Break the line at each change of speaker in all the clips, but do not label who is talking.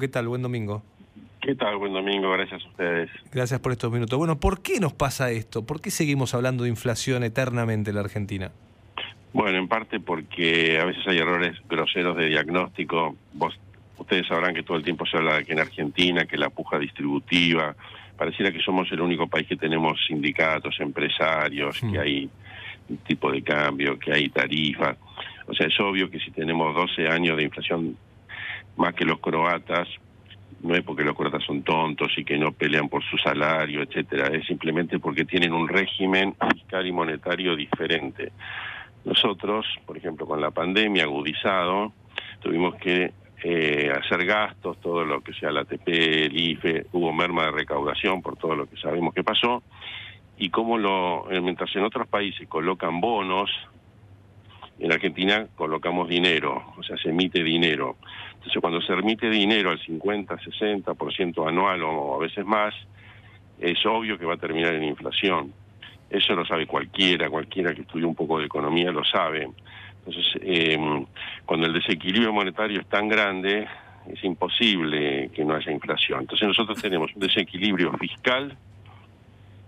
¿Qué tal? Buen domingo.
¿Qué tal? Buen domingo, gracias a ustedes.
Gracias por estos minutos. Bueno, ¿por qué nos pasa esto? ¿Por qué seguimos hablando de inflación eternamente en la Argentina?
Bueno, en parte porque a veces hay errores groseros de diagnóstico. Vos, ustedes sabrán que todo el tiempo se habla de que en Argentina, que la puja distributiva, pareciera que somos el único país que tenemos sindicatos, empresarios, que hay un tipo de cambio, que hay tarifas. O sea, es obvio que si tenemos 12 años de inflación más que los croatas, no es porque los croatas son tontos y que no pelean por su salario, etcétera, es simplemente porque tienen un régimen fiscal y monetario diferente. Nosotros, por ejemplo, con la pandemia agudizado, tuvimos que eh, hacer gastos, todo lo que sea la ATP, el IFE, hubo merma de recaudación por todo lo que sabemos que pasó, y como lo, eh, mientras en otros países colocan bonos, en Argentina colocamos dinero, o sea, se emite dinero. Entonces, cuando se emite dinero al 50, 60% anual o a veces más, es obvio que va a terminar en inflación. Eso lo sabe cualquiera, cualquiera que estudie un poco de economía lo sabe. Entonces, eh, cuando el desequilibrio monetario es tan grande, es imposible que no haya inflación. Entonces, nosotros tenemos un desequilibrio fiscal,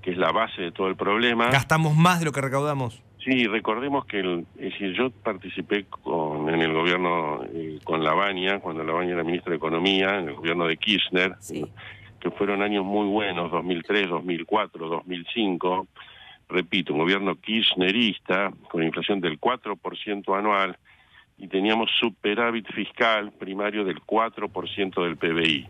que es la base de todo el problema.
¿Gastamos más de lo que recaudamos?
Sí, recordemos que el, es decir, yo participé con, en el gobierno eh, con Lavagna, cuando Lavagna era ministro de Economía, en el gobierno de Kirchner, que fueron años muy buenos, 2003, 2004, 2005. Repito, un gobierno kirchnerista con inflación del 4% anual y teníamos superávit fiscal primario del 4% del PBI.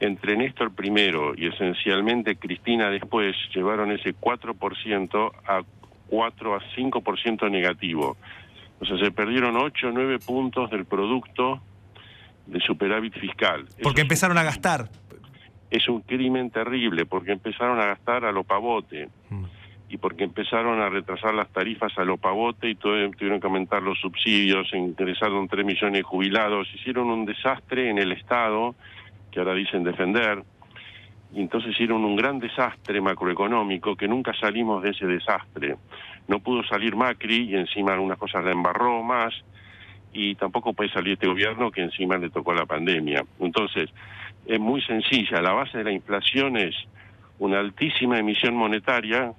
Entre Néstor primero y esencialmente Cristina después llevaron ese 4% a 4 a 5% negativo. O sea, se perdieron 8 o 9 puntos del producto de superávit fiscal.
Porque empezaron a gastar.
Es un crimen terrible, porque empezaron a gastar a lo pavote. Mm. Y porque empezaron a retrasar las tarifas a lo pavote y tuvieron que aumentar los subsidios, ingresaron 3 millones de jubilados, hicieron un desastre en el Estado, que ahora dicen defender, y entonces hicieron un gran desastre macroeconómico que nunca salimos de ese desastre. No pudo salir Macri y encima algunas cosas la embarró más y tampoco puede salir este gobierno que encima le tocó la pandemia. Entonces, es muy sencilla, la base de la inflación es una altísima emisión monetaria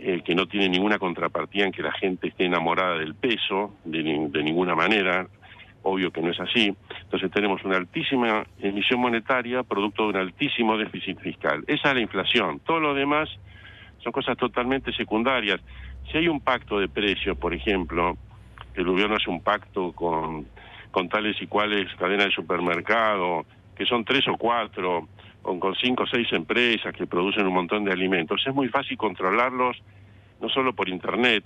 eh, que no tiene ninguna contrapartida en que la gente esté enamorada del peso de, de ninguna manera, obvio que no es así. Entonces tenemos una altísima emisión monetaria producto de un altísimo déficit fiscal. Esa es la inflación. Todo lo demás son cosas totalmente secundarias. Si hay un pacto de precios, por ejemplo, el gobierno hace un pacto con, con tales y cuales cadenas de supermercado, que son tres o cuatro, o con cinco o seis empresas que producen un montón de alimentos, es muy fácil controlarlos no solo por Internet,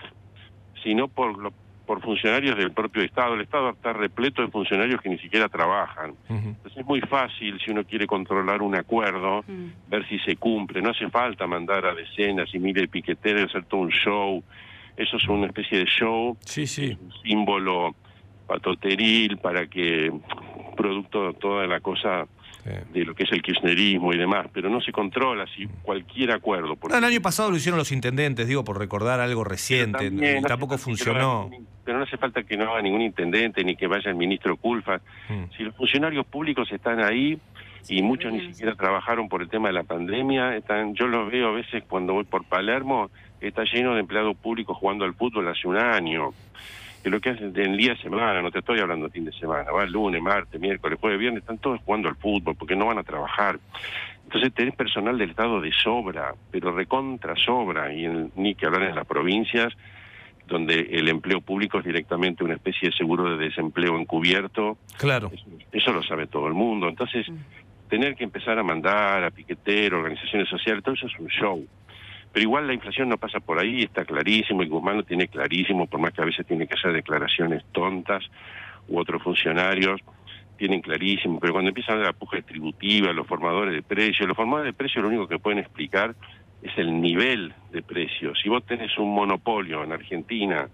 sino por, por funcionarios del propio Estado. El Estado está repleto de funcionarios que ni siquiera trabajan. Entonces es muy fácil, si uno quiere controlar un acuerdo, ver si se cumple. No hace falta mandar a decenas y miles de piqueteros, hacer todo un show. Eso es una especie de show,
sí, sí.
un símbolo patoteril para que, producto de toda la cosa de lo que es el kirchnerismo y demás, pero no se controla si cualquier acuerdo...
el año pasado lo hicieron los intendentes, digo, por recordar algo reciente, y tampoco funcionó.
Pero no hace falta que no haga ningún intendente ni que vaya el ministro Culfa. Mm. Si los funcionarios públicos están ahí y muchos ni siquiera trabajaron por el tema de la pandemia, están, yo los veo a veces cuando voy por Palermo, está lleno de empleados públicos jugando al fútbol hace un año que lo que hacen en día de semana, no te estoy hablando de fin de semana, va el lunes, martes, miércoles, jueves, viernes, están todos jugando al fútbol porque no van a trabajar. Entonces tenés personal del Estado de sobra, pero recontra sobra, y ni que hablar en las provincias, donde el empleo público es directamente una especie de seguro de desempleo encubierto.
Claro.
Eso, lo sabe todo el mundo. Entonces, mm. tener que empezar a mandar a piqueteros, organizaciones sociales, todo eso es un show. Pero igual la inflación no pasa por ahí, está clarísimo, y Guzmán lo tiene clarísimo, por más que a veces tiene que hacer declaraciones tontas, u otros funcionarios tienen clarísimo, pero cuando empiezan la puja distributiva, los formadores de precios, los formadores de precios lo único que pueden explicar es el nivel de precios. Si vos tenés un monopolio en Argentina,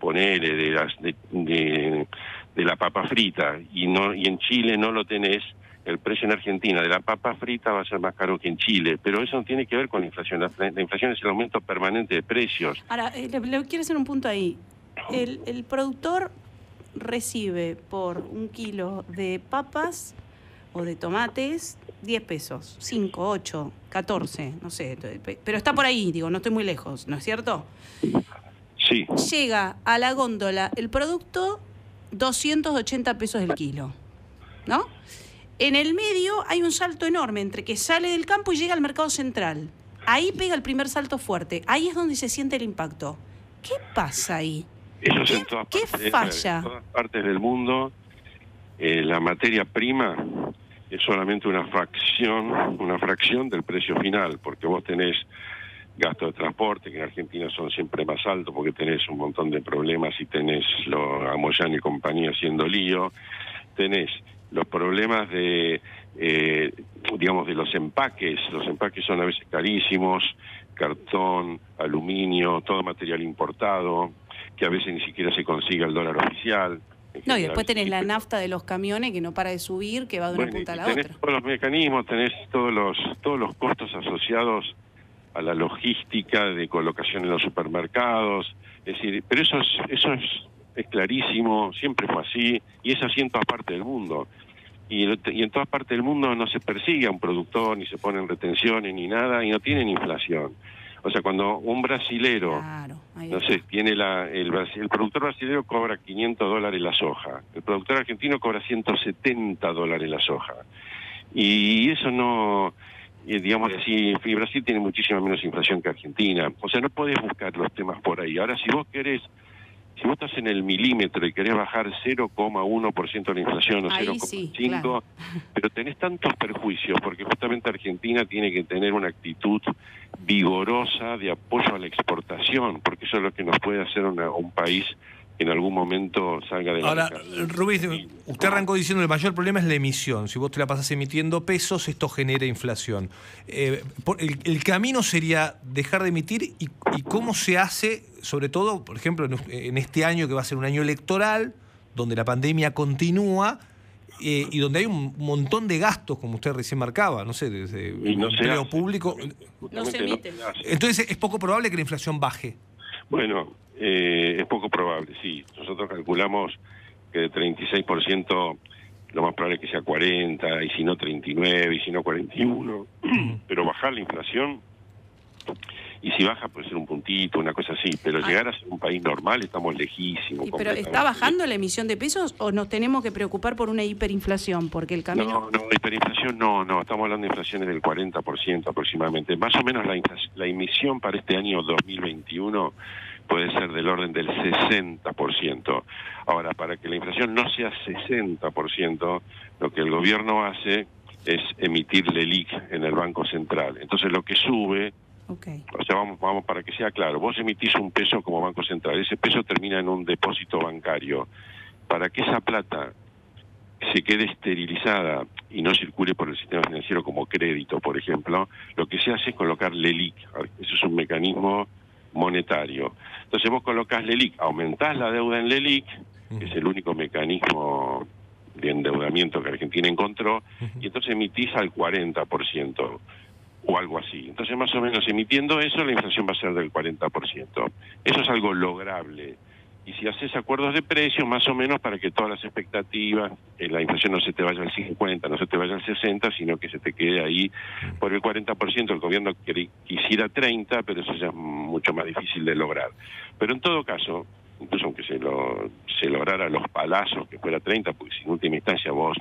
ponele de, las, de, de la papa frita, y, no, y en Chile no lo tenés, el precio en Argentina de la papa frita va a ser más caro que en Chile, pero eso no tiene que ver con la inflación. La, inflación es el aumento permanente de precios.
Ahora, eh, le, quiero hacer un punto ahí. El, el productor recibe por un kilo de papas o de tomates 10 pesos, 5, 8, 14, no sé, pero está por ahí, digo, no estoy muy lejos, ¿no es cierto?
Sí.
Llega a la góndola el producto 280 pesos el kilo, ¿no? En el medio hay un salto enorme entre que sale del campo y llega al mercado central. Ahí pega el primer salto fuerte, ahí es donde se siente el impacto. ¿Qué pasa ahí?
Eso es en todas,
¿Qué
partes,
falla?
en todas partes del mundo. eh, la materia prima es solamente una fracción, una fracción del precio final, porque vos tenés gastos de transporte, que en Argentina son siempre más altos, porque tenés un montón de problemas y tenés lo, a Moyano y compañía haciendo lío, tenés los problemas de, eh, digamos, de los empaques, los empaques son a veces carísimos, cartón, aluminio, todo material importado, que a veces ni siquiera se consigue el dólar oficial.
No, y después tenés la nafta de los camiones que no para de subir, que va de una punta a la
tenés
otra.
todos los mecanismos, tenés todos los todos los costos asociados a la logística de colocación en los supermercados, es decir, pero eso es eso es, es clarísimo, siempre fue así y es así en todas partes del mundo. Y, en- y en todas partes del mundo no se persigue a un productor, ni se ponen retenciones, ni nada, y no tienen inflación. O sea, cuando un brasilero
Claro,
no sé, tiene la, el, el productor brasileño cobra 500 dólares la soja, el productor argentino cobra 170 dólares la soja. Y eso no, digamos así, y Brasil tiene muchísima menos inflación que Argentina. O sea, no podés buscar los temas por ahí. Ahora, si vos querés, si vos estás en el milímetro y querés bajar 0,1% de la inflación o
Ahí
0,5%,
sí, claro.
pero tenés tantos perjuicios, porque justamente Argentina tiene que tener una actitud vigorosa de apoyo a la exportación, porque eso es lo que nos puede hacer una- un país en algún momento salga de la
Ahora. Rubí, usted arrancó diciendo el mayor problema es la emisión. Si vos te la pasás emitiendo pesos, esto genera inflación. Eh, por- el, el camino sería dejar de emitir y, y cómo se hace, sobre todo, por ejemplo, en, en este año que va a ser un año electoral, donde la pandemia continúa eh, y donde hay un montón de gastos, como usted recién marcaba, no sé, desde
Y no
empleo
hace,
público.
No se emite.
Entonces es poco probable que la inflación baje.
Bueno, eh, es poco probable, sí. Nosotros calculamos que de 36% lo más probable es que sea 40, y si no 39, y si no 41. Pero bajar la inflación, y si baja puede ser un puntito, una cosa así, pero
Ah.
llegar a ser un país normal estamos lejísimos.
Pero ¿está bajando la emisión de pesos o nos tenemos que preocupar por una hiperinflación? Porque el camino...
No, no, hiperinflación no, no, estamos hablando de inflaciones del 40% aproximadamente. Más o menos la, la emisión para este año 2021 puede ser del orden del 60%. Ahora, para que la inflación no sea 60%, lo que el gobierno hace es emitir LELIC en el Banco Central. Entonces lo que sube
Ok.
o sea, vamos, vamos para que sea claro, vos emitís un peso como Banco Central, ese peso termina en un depósito bancario. Para que esa plata se quede esterilizada y no circule por el sistema financiero como crédito, por ejemplo, lo que se hace es colocar LELIC. Eso es un mecanismo monetario. Entonces vos colocás LELIC, aumentás la deuda en LELIC, que es el único mecanismo de endeudamiento que Argentina encontró, y entonces emitís al 40% o algo así. Entonces, más o menos emitiendo eso, la inflación va a ser del 40%. Eso es algo lograble. Y si haces acuerdos de precios, más o menos para que todas las expectativas, eh, la inflación no se te vaya al 50, no se te vaya al 60, sino que se te quede ahí por el 40%. El gobierno quisiera 30, pero eso ya es mucho más difícil de lograr. Pero en todo caso, incluso aunque se, lo, se lograra los palazos, que fuera 30, porque en última instancia vos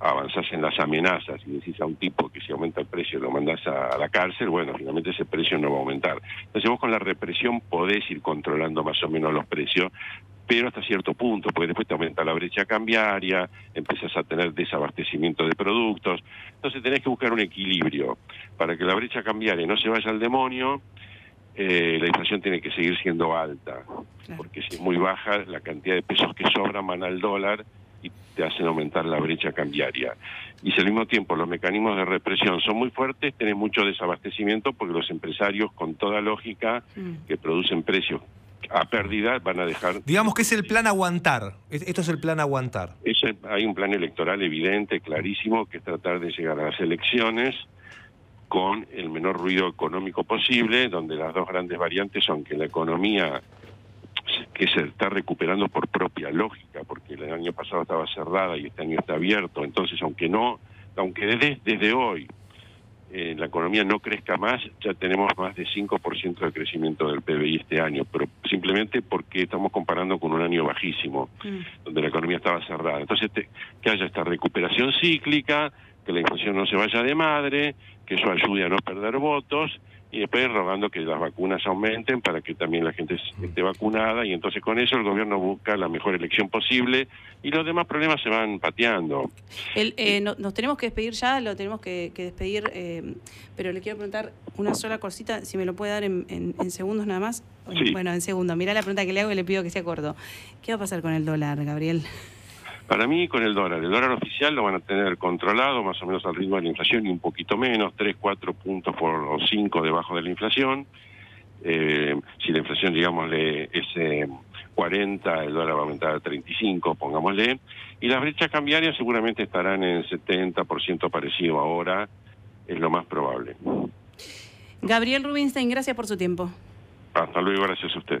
avanzás en las amenazas y decís a un tipo que si aumenta el precio lo mandás a, la cárcel, bueno, finalmente ese precio no va a aumentar. Entonces vos con la represión podés ir controlando más o menos los precios, pero hasta cierto punto, porque después te aumenta la brecha cambiaria, empiezas a tener desabastecimiento de productos, entonces tenés que buscar un equilibrio. Para que la brecha cambiaria no se vaya al demonio, eh, la inflación tiene que seguir siendo alta, porque si es muy baja, la cantidad de pesos que sobran van al dólar te hacen aumentar la brecha cambiaria. Y si al mismo tiempo los mecanismos de represión son muy fuertes, tenés mucho desabastecimiento porque los empresarios, con toda lógica,
Mm.
que producen precios a pérdida, van a dejar...
Digamos que es el plan aguantar. Es- Esto es el plan aguantar.
Eso, hay un plan electoral evidente, clarísimo, que es tratar de llegar a las elecciones con el menor ruido económico posible, donde las dos grandes variantes son que la economía que se está recuperando por propia lógica, porque el año pasado estaba cerrada y este año está abierto. Entonces, aunque no, aunque desde, desde hoy eh, la economía no crezca más, ya tenemos más de 5% de crecimiento del PBI este año, pero simplemente porque estamos comparando con un año bajísimo, mm. donde la economía estaba cerrada. Entonces, que haya esta recuperación cíclica, que la inflación no se vaya de madre, que eso ayude a no perder votos y después rogando que las vacunas aumenten para que también la gente esté vacunada y entonces con eso el gobierno busca la mejor elección posible y los demás problemas se van pateando.
Eh, nos tenemos que despedir ya, lo tenemos que, despedir, eh, pero le quiero preguntar una sola cosita, si me lo puede dar en, segundos nada más. Bueno, en segundos. Mira la pregunta que le hago y le pido que sea corto. ¿Qué va a pasar con el dólar, Gabriel?
Para mí, con el dólar, el dólar oficial lo van a tener controlado más o menos al ritmo de la inflación y un poquito menos, 3, 4 puntos por, o 5 debajo de la inflación. Eh, si la inflación, digámosle, es 40, el dólar va a aumentar a 35, pongámosle. Y las brechas cambiarias seguramente estarán en 70% parecido ahora, es lo más probable.
Gabriel Rubinstein, gracias por su tiempo.
Hasta luego, gracias a usted.